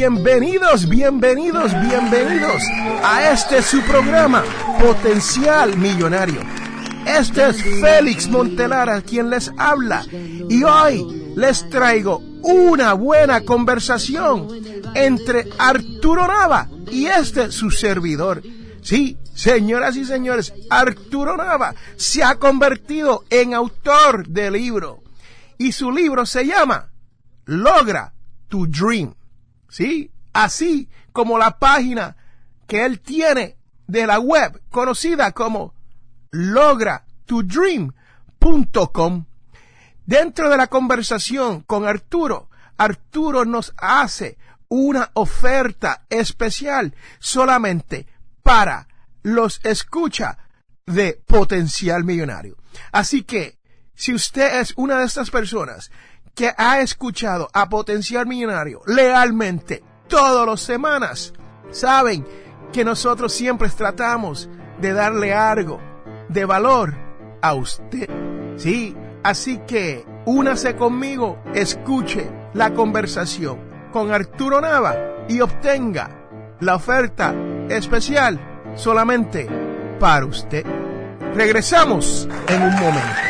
Bienvenidos, bienvenidos, bienvenidos a este su programa Potencial Millonario. Este es Félix Montelara quien les habla y hoy les traigo una buena conversación entre Arturo Nava y este su servidor. Sí, señoras y señores, Arturo Nava se ha convertido en autor de libro y su libro se llama Logra tu Dream. ¿Sí? Así como la página que él tiene de la web conocida como logratudream.com. Dentro de la conversación con Arturo, Arturo nos hace una oferta especial solamente para los escucha de potencial millonario. Así que, si usted es una de estas personas que ha escuchado a Potencial Millonario lealmente todas las semanas, saben que nosotros siempre tratamos de darle algo de valor a usted. Sí, así que únase conmigo, escuche la conversación con Arturo Nava y obtenga la oferta especial solamente para usted. Regresamos en un momento.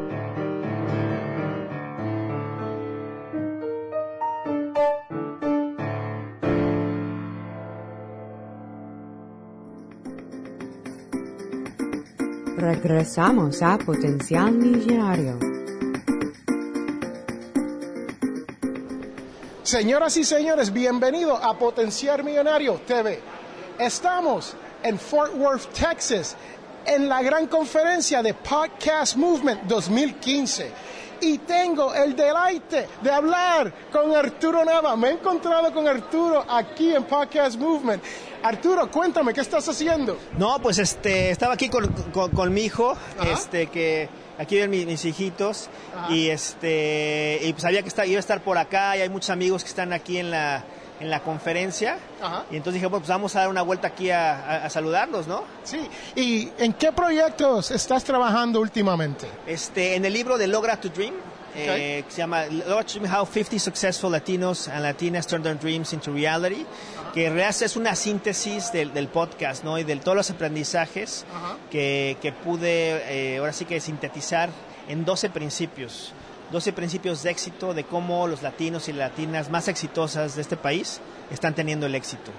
Regresamos a Potencial Millonario. Señoras y señores, bienvenido a Potenciar Millonario TV. Estamos en Fort Worth, Texas, en la gran conferencia de Podcast Movement 2015. Y tengo el deleite de hablar con Arturo Nava. Me he encontrado con Arturo aquí en Podcast Movement. Arturo, cuéntame, ¿qué estás haciendo? No, pues este, estaba aquí con, con, con mi hijo, este, que aquí ven mis, mis hijitos, y este, y pues sabía que está, iba a estar por acá, y hay muchos amigos que están aquí en la, en la conferencia, Ajá. y entonces dije, bueno, pues vamos a dar una vuelta aquí a, a- a saludarlos, ¿no? Sí. ¿Y en qué proyectos estás trabajando últimamente? Este, en el libro de Logra tu Dream, eh, que se llama Logra tu Dream, How 50 Successful Latinos and Latinas Turn Their Dreams into Reality, que en realidad es una síntesis del, del podcast, ¿no? Y de todos los aprendizajes que pude, eh, ahora sí que sintetizar en 12 principios. 12 principios de éxito de cómo los latinos y latinas más exitosas de este país están teniendo el éxito.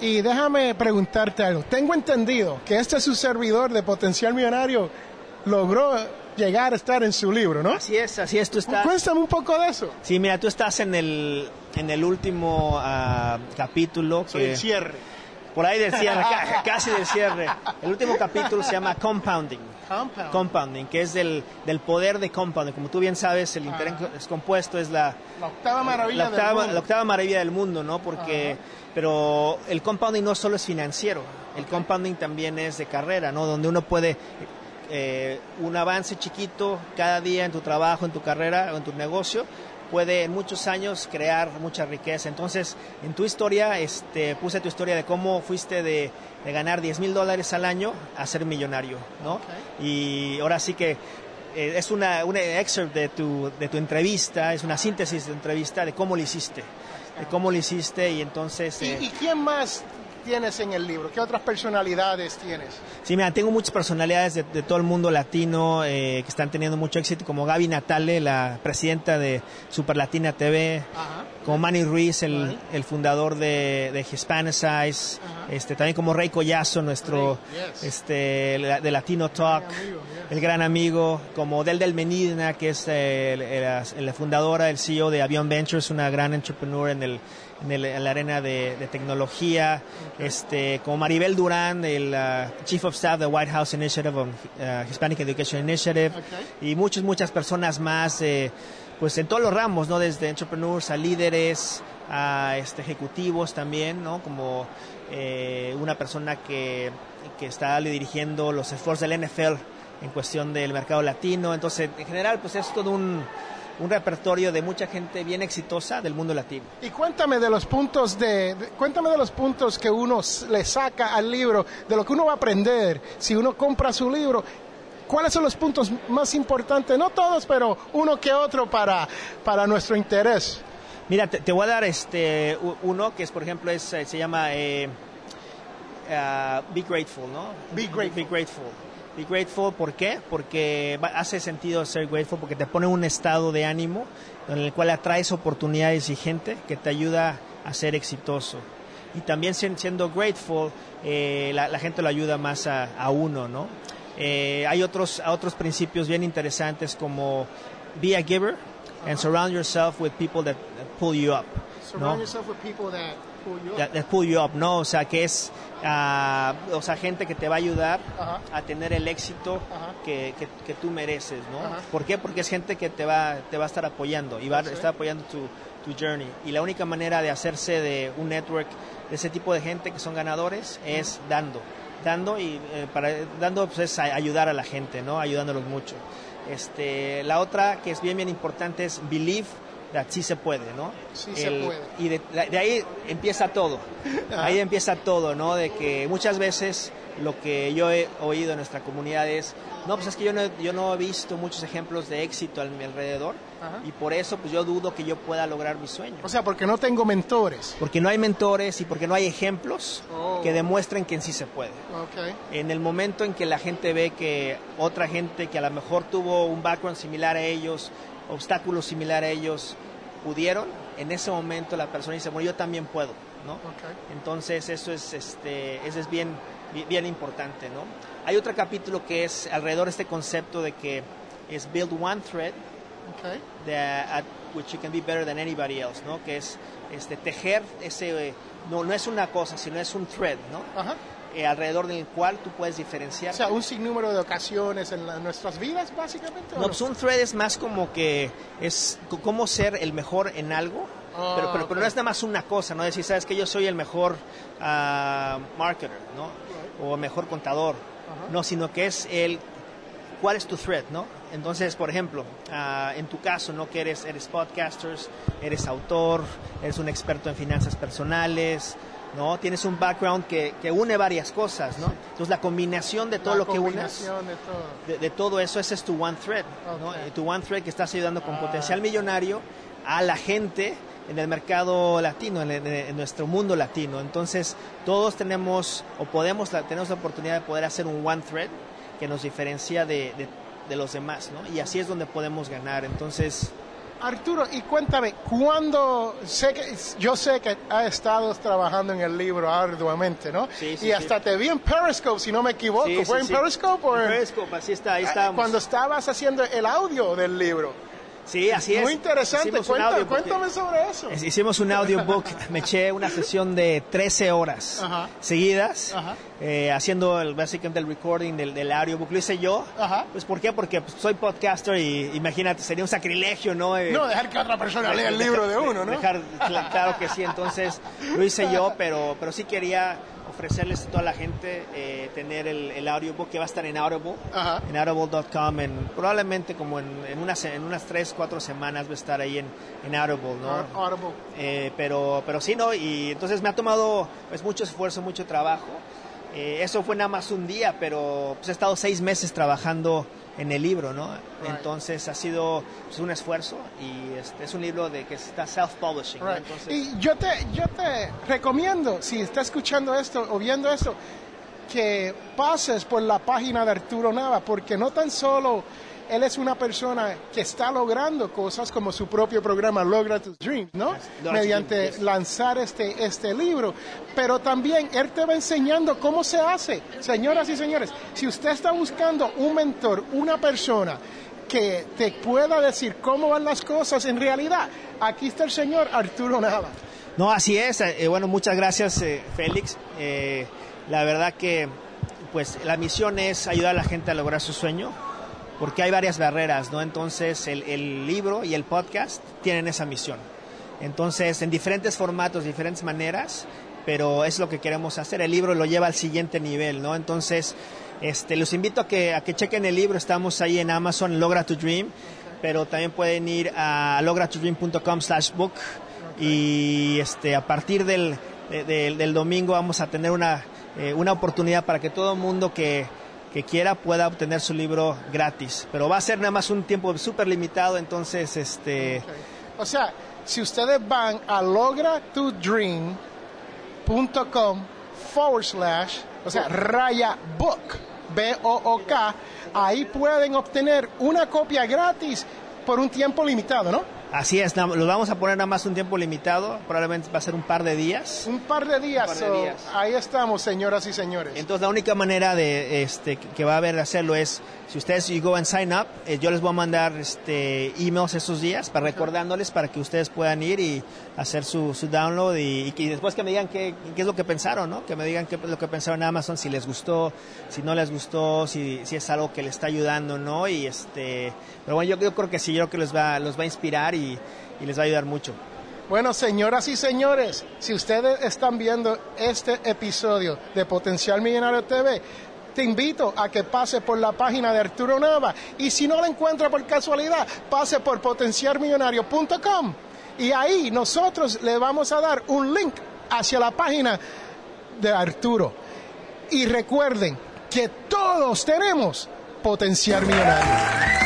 Y déjame preguntarte algo. Tengo entendido que este su servidor de Potencial Millonario logró llegar a estar en su libro, ¿no? Así es, así es, tú estás... Cuéntame un poco de eso. Sí, mira, tú estás en el, en el último ah, capítulo. Soy que- el cierre. Por ahí del cierre, ca- casi del cierre. El último capítulo se llama Compounding. Compound. Compounding, que es del, del poder de compounding. Como tú bien sabes, el interés compuesto es la, La octava maravilla la del octava, mundo. la octava maravilla del mundo, ¿no? Porque, pero el compounding no solo es financiero, el compounding también es de carrera, ¿no? Donde uno puede eh, un avance chiquito cada día en tu trabajo, en tu carrera o en tu negocio puede en muchos años crear mucha riqueza. Entonces, en tu historia, este, puse tu historia de cómo fuiste de, de ganar 10 mil dólares al año a ser millonario, ¿no? Y ahora sí que eh, es una, un excerpt de tu, de tu entrevista, es una síntesis de entrevista de cómo lo hiciste, de cómo lo hiciste y entonces... ¿Y, eh, ¿Y quién más tienes en el libro? ¿Qué otras personalidades tienes? Sí, mira, tengo muchas personalidades de, de todo el mundo latino eh, que están teniendo mucho éxito, como Gaby Natale, la presidenta de Super Latina TV, Ajá. como Manny Ruiz, el, Right. el fundador de, de Hispanicize, Ajá. este, también como Rey Collazo, nuestro Rey, yes. este, la- de Latino Talk, amigo, yes. el gran amigo, como Del Del Menidna, que es eh, el- el- la fundadora, el CEO de Avion Ventures, una gran entrepreneur en el en, el- en la arena de, de tecnología, este, como Maribel Durán, el uh, Chief of Staff de White House Initiative on uh, Hispanic Education Initiative, y muchas, muchas personas más, eh, pues en todos los ramos, ¿no? Desde entrepreneurs a líderes, a este, ejecutivos también, ¿no? Como eh, una persona que, que está dirigiendo los esfuerzos del NFL en cuestión del mercado latino. Entonces, en general, pues es todo un, un repertorio de mucha gente bien exitosa del mundo latino. Y cuéntame de los puntos de, de- cuéntame de los puntos que uno le saca al libro, de lo que uno va a aprender si uno compra su libro. ¿Cuáles son los puntos más importantes? No todos, pero uno que otro para, para nuestro interés. Mira, te, te voy a dar este uno que es, por ejemplo, es, eh, se llama eh, ah, Be Grateful, ¿no? Be Grateful. Be Grateful. Be Grateful, ¿por qué? Porque hace sentido ser grateful, porque te pone un estado de ánimo en el cual atraes oportunidades y gente que te ayuda a ser exitoso. Y también sien- siendo grateful, eh, la, la gente lo ayuda más a, a uno, ¿no? Eh, hay otros, otros principios bien interesantes como be a giver and surround yourself with people that, pull you up. ¿no? yourself with people that that pull you up, ¿no? O sea, que es, ah, o sea, gente que te va a ayudar Ajá. a tener el éxito Ajá. que, que, que tú mereces, ¿no? Ajá. ¿Por qué? Porque es gente que te va, te va a estar apoyando y va a Sí. estar apoyando tu, tu journey. Y la única manera de hacerse de un network de ese tipo de gente que son ganadores es dando. Dando y eh, para dando pues es a- ayudar a la gente, ¿no? Ayudándolos mucho. Este, la otra que es bien bien importante es believe sí se puede, ¿no? Sí se puede. Y de, de ahí empieza todo. Ahí empieza todo, ¿no? De que muchas veces lo que yo he oído en nuestra comunidad es, no, pues es que yo no, yo no he visto muchos ejemplos de éxito a mi alrededor Ajá. y por eso pues yo dudo que yo pueda lograr mi sueño. O sea, porque no tengo mentores. Porque no hay mentores y porque no hay ejemplos Oh. que demuestren que en sí se puede. Okay. En el momento en que la gente ve que otra gente que a lo mejor tuvo un background similar a ellos, obstáculos similar a ellos, pudieron, en ese momento la persona dice, bueno, yo también puedo, ¿no? Okay. Entonces eso es, este, eso es bien, bien importante, ¿no? Hay otro capítulo que es alrededor de este concepto de que es build one thread Okay. that, at which you can be better than anybody else, ¿no? Que es este, tejer ese, eh, no, no es una cosa, sino es un thread, ¿no? Ajá. Eh, alrededor del cual tú puedes diferenciar. O sea, un sinnúmero de ocasiones en la- nuestras vidas, básicamente. ¿o No, pues un thread es más como que es cómo ser el mejor en algo, Ah, pero, pero, pero no es nada más una cosa, no decir, sabes que yo soy el mejor ah, marketer, ¿no? O mejor contador, no, sino que es el cuál es tu thread, ¿no? Entonces, por ejemplo, ah, en tu caso, ¿no? Que eres, eres podcasters, eres autor, eres un experto en finanzas personales, ¿no? Tienes un background que, que une varias cosas, ¿no? Entonces, la combinación de todo La lo que unes de todo. de, de todo eso, ese es tu one thread, ¿no? Ok. Eh, Tu one thread que estás ayudando con Ah. potencial millonario a la gente en el mercado latino, en, nuestro mundo latino. Entonces, todos tenemos o podemos, la- tenemos la oportunidad de poder hacer un one thread que nos diferencia de, de- de los demás, ¿no? Y así es donde podemos ganar. Entonces, Arturo, y cuéntame, ¿cuándo? Sé que, yo sé que has estado trabajando en el libro arduamente, ¿no? Sí, sí, y hasta te vi en Periscope, si no me equivoco. sí, ¿Fue sí, en. Periscope o En Periscope, así está, ahí Ah, estábamos. Cuando estabas haciendo el audio del libro. Sí, así es. Muy interesante. Audiobook. cuéntame sobre eso. Es- Hicimos un audiobook, me eché una sesión de 13 horas Ajá. seguidas, Ajá. eh, haciendo el, básicamente el recording del, del audiobook. Lo hice yo. Ajá. Pues, ¿por qué? Porque pues, soy podcaster y imagínate, sería un sacrilegio, ¿no? Eh, No, dejar que otra persona lea el libro de uno, ¿no? Dejar, cl- claro que sí, entonces lo hice yo, pero, pero sí quería ofrecerles a toda la gente eh, tener el, el, audiobook que va a estar en Audible, Ajá. en audible.com, en, probablemente como en, en, unas, en unas 3, 4 semanas va a estar ahí en, en Audible, ¿no? Audible. Eh, pero, pero sí, ¿no? Y entonces me ha tomado pues, mucho esfuerzo, mucho trabajo. Eh, eso fue nada más un día, pero pues, he estado seis meses trabajando en el libro, ¿no? Right. Entonces ha sido pues, un esfuerzo y este, es un libro de que está self-publishing. ¿no? Right. Entonces, Y yo te, yo te recomiendo, si está escuchando esto o viendo esto, que pases por la página de Arturo Nava, porque no tan solo él es una persona que está logrando cosas como su propio programa Logra tus Dreams, ¿no? Mediante yes. lanzar este, este libro, pero también él te va enseñando cómo se hace. Señoras y señores, si usted está buscando un mentor, una persona que te pueda decir cómo van las cosas en realidad, aquí está el señor Arturo Nava. No, así es. Eh, bueno, muchas gracias, eh, Félix. Eh, la verdad que pues la misión es ayudar a la gente a lograr su sueño, porque hay varias barreras, ¿no? Entonces el, libro y el podcast tienen esa misión. Entonces, en diferentes formatos, diferentes maneras, pero es lo que queremos hacer. El libro lo lleva al siguiente nivel, ¿no? Entonces, este, los invito a que, a que chequen el libro. Estamos ahí en Amazon, Logra tu Dream, pero también pueden ir a logratodream.com slash book y este, a partir del, de, de, del domingo vamos a tener una, eh, una oportunidad para que todo mundo que, que quiera pueda obtener su libro gratis. Pero va a ser nada más un tiempo súper limitado, entonces este... O sea, si ustedes van a logratodream.com forward slash, o sea, raya book, B-O-O-K, ahí pueden obtener una copia gratis por un tiempo limitado, ¿no? Así es, los vamos a poner nada más un tiempo limitado, probablemente va a ser un par de días. Un par de días, par de so, días. ahí estamos, señoras y señores. Entonces la única manera de este que va a haber de hacerlo es si ustedes you go and sign up, eh, yo les voy a mandar este emails esos días para recordándoles para que ustedes puedan ir y hacer su, su download y, y, después que me digan qué, qué, es lo que pensaron, ¿no? Que me digan qué es lo que pensaron en Amazon, si les gustó, si no les gustó, si, si es algo que les está ayudando, ¿no? Y este, pero bueno, yo, yo creo que sí, yo creo que les va, los va a inspirar y, y les va a ayudar mucho. Bueno, señoras y señores, si ustedes están viendo este episodio de Potencial Millonario TV, te invito a que pase por la página de Arturo Nava y si no la encuentra por casualidad, pase por potencialmillonario.com y ahí nosotros le vamos a dar un link hacia la página de Arturo. Y recuerden que todos tenemos potencial millonario.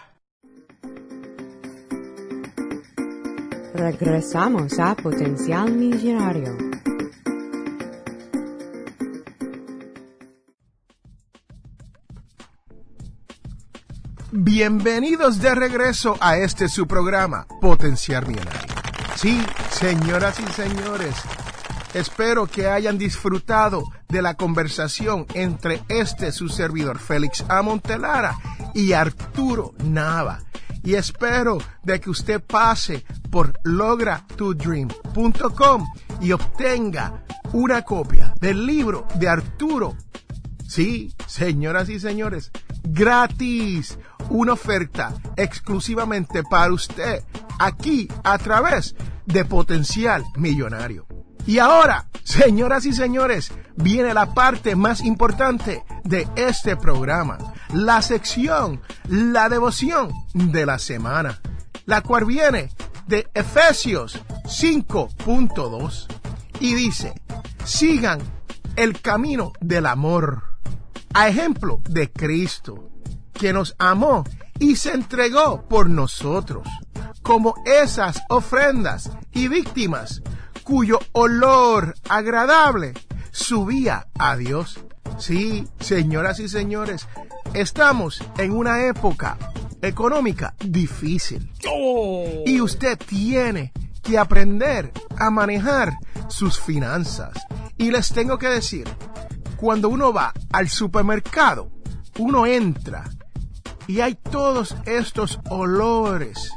Regresamos a Potencial Millonario. Bienvenidos de regreso a este su programa, Potencial Millonario. Sí, señoras y señores, espero que hayan disfrutado de la conversación entre este su servidor Félix A. Montelara y Arturo Nava y espero de que usted pase por logratodream.com y obtenga una copia del libro de Arturo. Sí, señoras y señores, gratis, una oferta exclusivamente para usted aquí a través de Potencial Millonario. Y ahora, señoras y señores, viene la parte más importante de este programa, la sección, la devoción de la semana, la cual viene de Efesios 5.2 y dice, sigan el camino del amor, a ejemplo de Cristo, que nos amó y se entregó por nosotros, como esas ofrendas y víctimas cuyo olor agradable subía a Dios. Sí, señoras y señores, estamos en una época económica difícil. Y usted tiene que aprender a manejar sus finanzas. Y les tengo que decir, cuando uno va al supermercado, uno entra y hay todos estos olores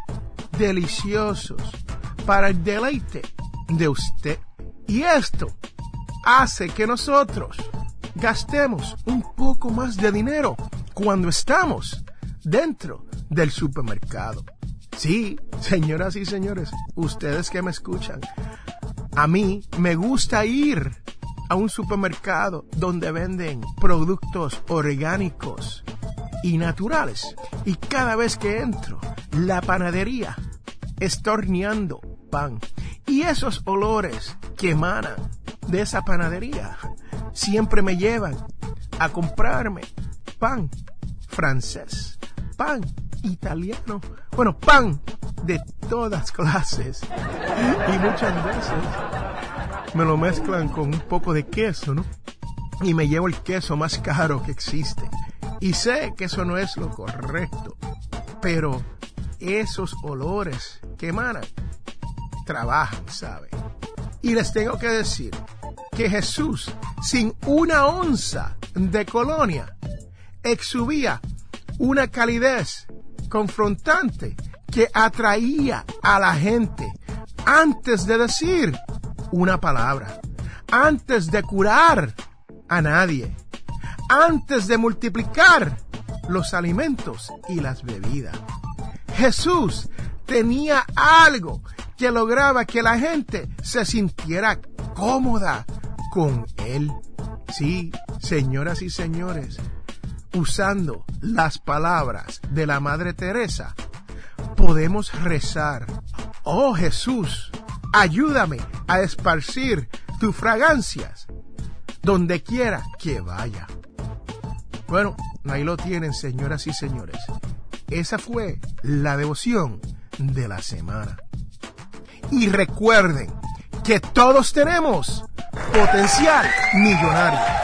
deliciosos para el deleite de usted. Y esto hace que nosotros gastemos un poco más de dinero cuando estamos dentro del supermercado. Sí, señoras y señores, ustedes que me escuchan, a mí me gusta ir a un supermercado donde venden productos orgánicos y naturales. Y cada vez que entro, la panadería está horneando pan. Y esos olores que emanan de esa panadería siempre me llevan a comprarme pan francés, pan italiano, bueno, pan de todas clases. Y muchas veces me lo mezclan con un poco de queso, ¿no? Y me llevo el queso más caro que existe. Y sé que eso no es lo correcto, pero esos olores que emanan trabajan, ¿sabe? Y les tengo que decir que Jesús, sin una onza de colonia, exhibía una calidez confrontante que atraía a la gente antes de decir una palabra, antes de curar a nadie, antes de multiplicar los alimentos y las bebidas. Jesús tenía algo que lograba que la gente se sintiera cómoda con él. Sí, señoras y señores, usando las palabras de la Madre Teresa, podemos rezar, oh Jesús, ayúdame a esparcir tus fragancias donde quiera que vaya. Bueno, ahí lo tienen, señoras y señores. Esa fue la devoción de la semana. Y recuerden que todos tenemos potencial millonario.